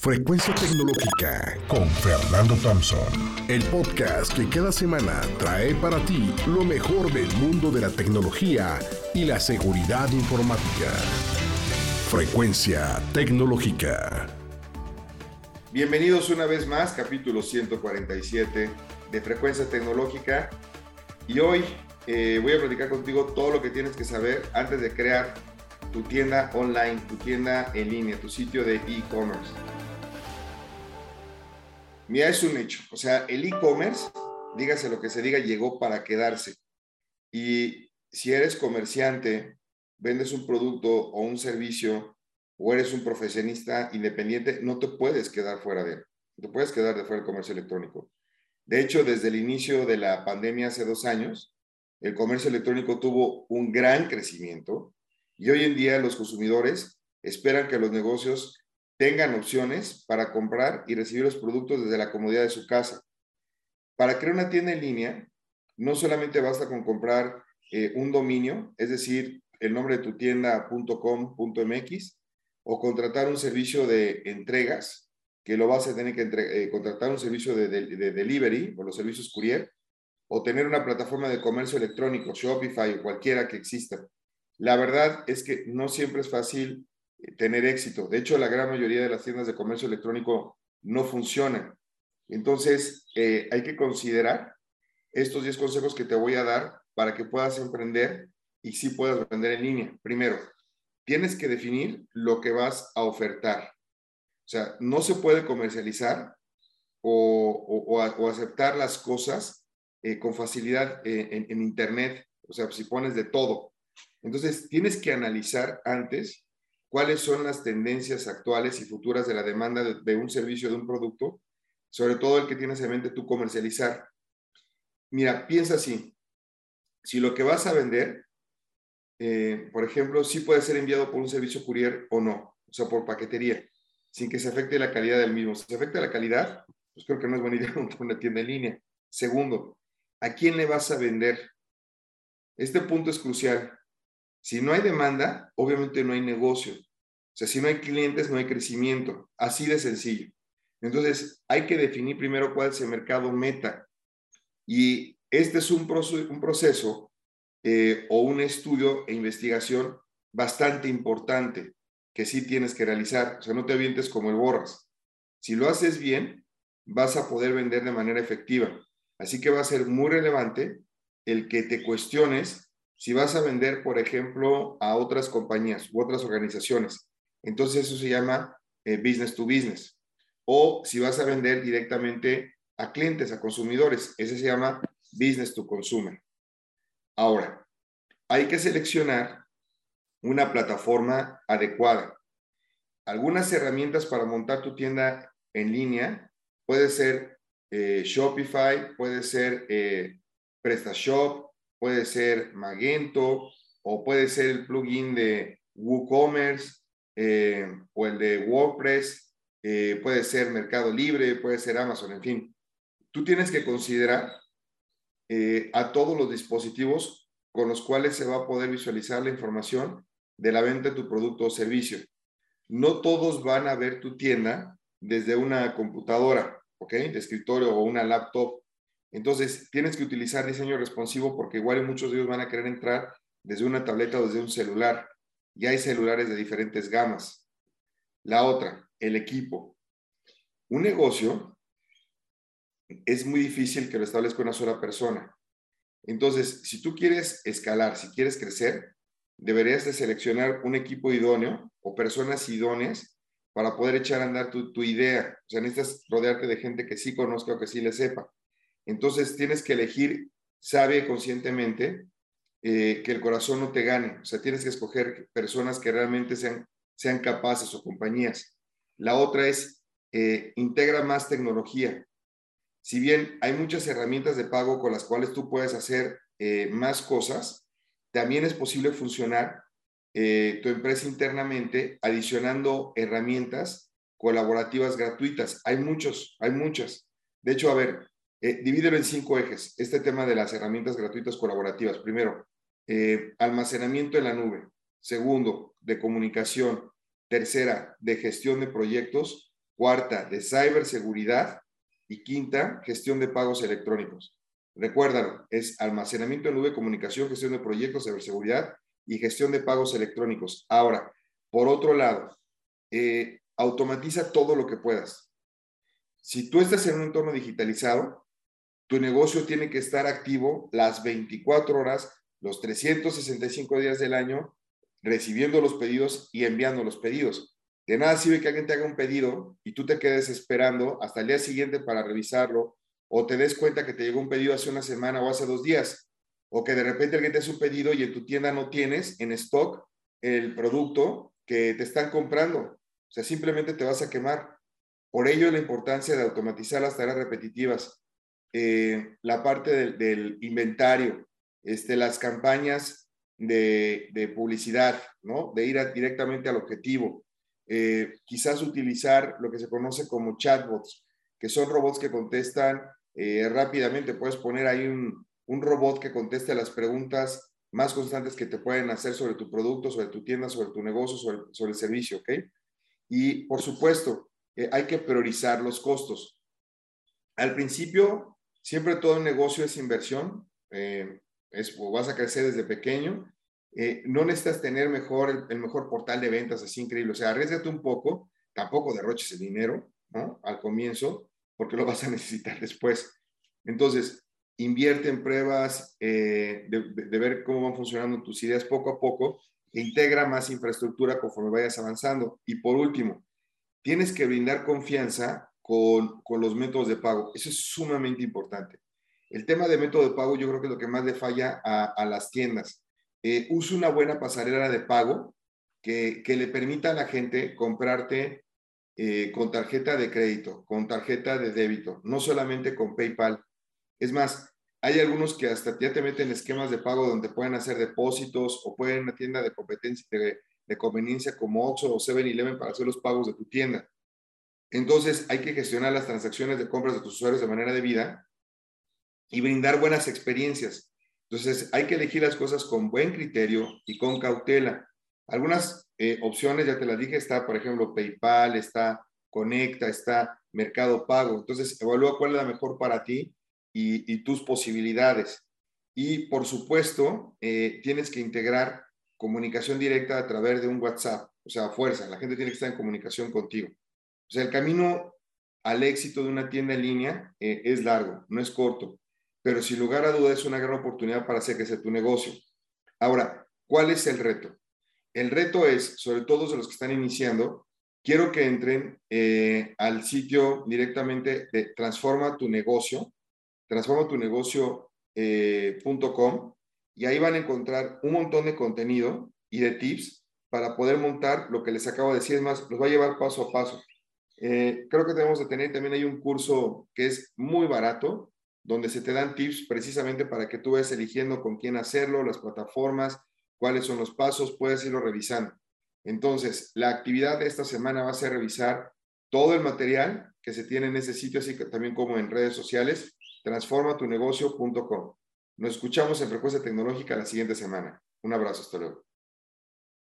Frecuencia Tecnológica con Fernando Thompson. El podcast que cada semana trae para ti lo mejor del mundo de la tecnología y la seguridad informática. Frecuencia Tecnológica. Bienvenidos una vez más, capítulo 147 de Frecuencia Tecnológica. Y hoy eh, voy a platicar contigo todo lo que tienes que saber antes de crear tu tienda online, tu tienda en línea, tu sitio de e-commerce. Mira, es un hecho. O sea, el e-commerce, dígase lo que se diga, llegó para quedarse. Y si eres comerciante, vendes un producto o un servicio, o eres un profesionista independiente, no te puedes quedar fuera de él. No te puedes quedar de fuera del comercio electrónico. De hecho, desde el inicio de la pandemia hace dos años, el comercio electrónico tuvo un gran crecimiento y hoy en día los consumidores esperan que los negocios tengan opciones para comprar y recibir los productos desde la comodidad de su casa. Para crear una tienda en línea, no solamente basta con comprar eh, un dominio, es decir, el nombre de tu tienda.com.mx, o contratar un servicio de entregas, que lo vas a tener que eh, contratar un servicio de, de, delivery o los servicios courier, o tener una plataforma de comercio electrónico, Shopify o cualquiera que exista. La verdad es que no siempre es fácil tener éxito. De hecho, la gran mayoría de las tiendas de comercio electrónico no funcionan. Entonces, eh, hay que considerar estos 10 consejos que te voy a dar para que puedas emprender y sí puedas vender en línea. Primero, tienes que definir lo que vas a ofertar. O sea, no se puede comercializar o, aceptar las cosas eh, con facilidad eh, en, en Internet. O sea, si pones de todo. Entonces, tienes que analizar antes cuáles son las tendencias actuales y futuras de la demanda de, un servicio, de un producto, sobre todo el que tienes en mente tú comercializar. Mira, piensa así, si lo que vas a vender, eh, por ejemplo, sí puede ser enviado por un servicio courier o no, o sea, por paquetería, sin que se afecte la calidad del mismo. Si se afecta la calidad, pues creo que no es buena idea montar una tienda en línea. Segundo, ¿a quién le vas a vender? Este punto es crucial. Si no hay demanda, obviamente no hay negocio. O sea, si no hay clientes, no hay crecimiento. Así de sencillo. Entonces, hay que definir primero cuál es el mercado meta. Y este es un, proceso, eh, o un estudio e investigación bastante importante que sí tienes que realizar. O sea, no te avientes como el borras. Si lo haces bien, vas a poder vender de manera efectiva. Así que va a ser muy relevante el que te cuestiones si vas a vender, por ejemplo, a otras compañías u otras organizaciones, entonces eso se llama eh, business to business. O si vas a vender directamente a clientes, a consumidores, ese se llama business to consumer. Ahora, hay que seleccionar una plataforma adecuada. Algunas herramientas para montar tu tienda en línea puede ser eh, Shopify, puede ser eh, PrestaShop, puede ser Magento o puede ser el plugin de WooCommerce eh, o el de WordPress, eh, puede ser Mercado Libre, puede ser Amazon, en fin. Tú tienes que considerar eh, a todos los dispositivos con los cuales se va a poder visualizar la información de la venta de tu producto o servicio. No todos van a ver tu tienda desde una computadora, ¿ok? De escritorio o una laptop entonces, tienes que utilizar diseño responsivo porque igual muchos de ellos van a querer entrar desde una tableta o desde un celular. Y hay celulares de diferentes gamas. La otra, el equipo. Un negocio es muy difícil que lo establezca una sola persona. Entonces, si tú quieres escalar, si quieres crecer, deberías de seleccionar un equipo idóneo o personas idóneas para poder echar a andar tu, tu idea. O sea, necesitas rodearte de gente que sí conozca o que sí le sepa. Entonces tienes que elegir, sabe conscientemente eh, que el corazón no te gane. O sea, tienes que escoger personas que realmente sean, sean capaces o compañías. La otra es, eh, integra más tecnología. Si bien hay muchas herramientas de pago con las cuales tú puedes hacer eh, más cosas, también es posible funcionar tu empresa internamente adicionando herramientas colaborativas gratuitas. Hay muchos, hay muchas. De hecho, a ver, eh, divídelo en cinco ejes. Este tema de las herramientas gratuitas colaborativas. Primero, eh, almacenamiento en la nube. Segundo, de comunicación. Tercera, de gestión de proyectos. Cuarta, de ciberseguridad. Y quinta, gestión de pagos electrónicos. Recuérdalo, es almacenamiento en nube, comunicación, gestión de proyectos, ciberseguridad y gestión de pagos electrónicos. Ahora, por otro lado, eh, automatiza todo lo que puedas. Si tú estás en un entorno digitalizado, tu negocio tiene que estar activo las 24 horas, los 365 días del año, recibiendo los pedidos y enviando los pedidos. De nada sirve que alguien te haga un pedido y tú te quedes esperando hasta el día siguiente para revisarlo o te des cuenta que te llegó un pedido hace una semana o hace dos días o que de repente alguien te hace un pedido y en tu tienda no tienes en stock el producto que te están comprando. O sea, simplemente te vas a quemar. Por ello la importancia de automatizar las tareas repetitivas, eh, la parte del, inventario, este, las campañas de, de, publicidad, ¿no? De ir directamente al objetivo. Eh, quizás utilizar lo que se conoce como chatbots, que son robots que contestan eh, rápidamente. Puedes poner ahí un, robot que conteste las preguntas más constantes que te pueden hacer sobre tu producto, sobre tu tienda, sobre tu negocio, sobre, el servicio, ¿ok? Y por supuesto, eh, hay que priorizar los costos. Al principio, siempre todo negocio es inversión, o vas a crecer desde pequeño eh, no necesitas tener mejor, el, mejor portal de ventas así increíble. O sea, arriesgate un poco, tampoco derroches el dinero. Al comienzo, porque lo vas a necesitar después. Entonces, invierte en pruebas eh, de, ver cómo van funcionando tus ideas poco a poco integra más infraestructura conforme vayas avanzando. Y por último, tienes que brindar confianza con, los métodos de pago. Eso es sumamente importante. El tema de método de pago yo creo que es lo que más le falla a, las tiendas eh, use una buena pasarela de pago que, le permita a la gente comprarte eh, con tarjeta de crédito, con tarjeta de débito, no solamente con PayPal. Es más, hay algunos que hasta ya te meten esquemas de pago donde pueden hacer depósitos o pueden una tienda de conveniencia como Oxxo o 7-Eleven para hacer los pagos de tu tienda. Entonces, hay que gestionar las transacciones de compras de tus usuarios de manera debida y brindar buenas experiencias. Entonces, hay que elegir las cosas con buen criterio y con cautela. Algunas eh, opciones, ya te las dije, está, por ejemplo, PayPal, está Conecta, está Mercado Pago. Entonces, evalúa cuál es la mejor para ti y, tus posibilidades. Y, por supuesto, eh, tienes que integrar comunicación directa a través de un WhatsApp. O sea, fuerza, la gente tiene que estar en comunicación contigo. O sea, el camino al éxito de una tienda en línea eh, es largo, no es corto pero sin lugar a dudas es una gran oportunidad para hacer crecer tu negocio. Ahora, ¿cuál es el reto? El reto es, sobre todo de los que están iniciando, quiero que entren eh, al sitio directamente de transforma tu negocio, transforma tu negocio.com, eh, y ahí van a encontrar un montón de contenido y de tips para poder montar lo que les acabo de decir. Es más, los va a llevar paso a paso. Eh, creo que tenemos que tener también hay un curso que es muy barato, donde se te dan tips precisamente para que tú vayas eligiendo con quién hacerlo, las plataformas, cuáles son los pasos, puedes irlo revisando. Entonces, la actividad de esta semana va a ser revisar todo el material que se tiene en ese sitio, así que también como en redes sociales, transformatunegocio.com. Nos escuchamos en Frecuencia Tecnológica la siguiente semana. Un abrazo, hasta luego.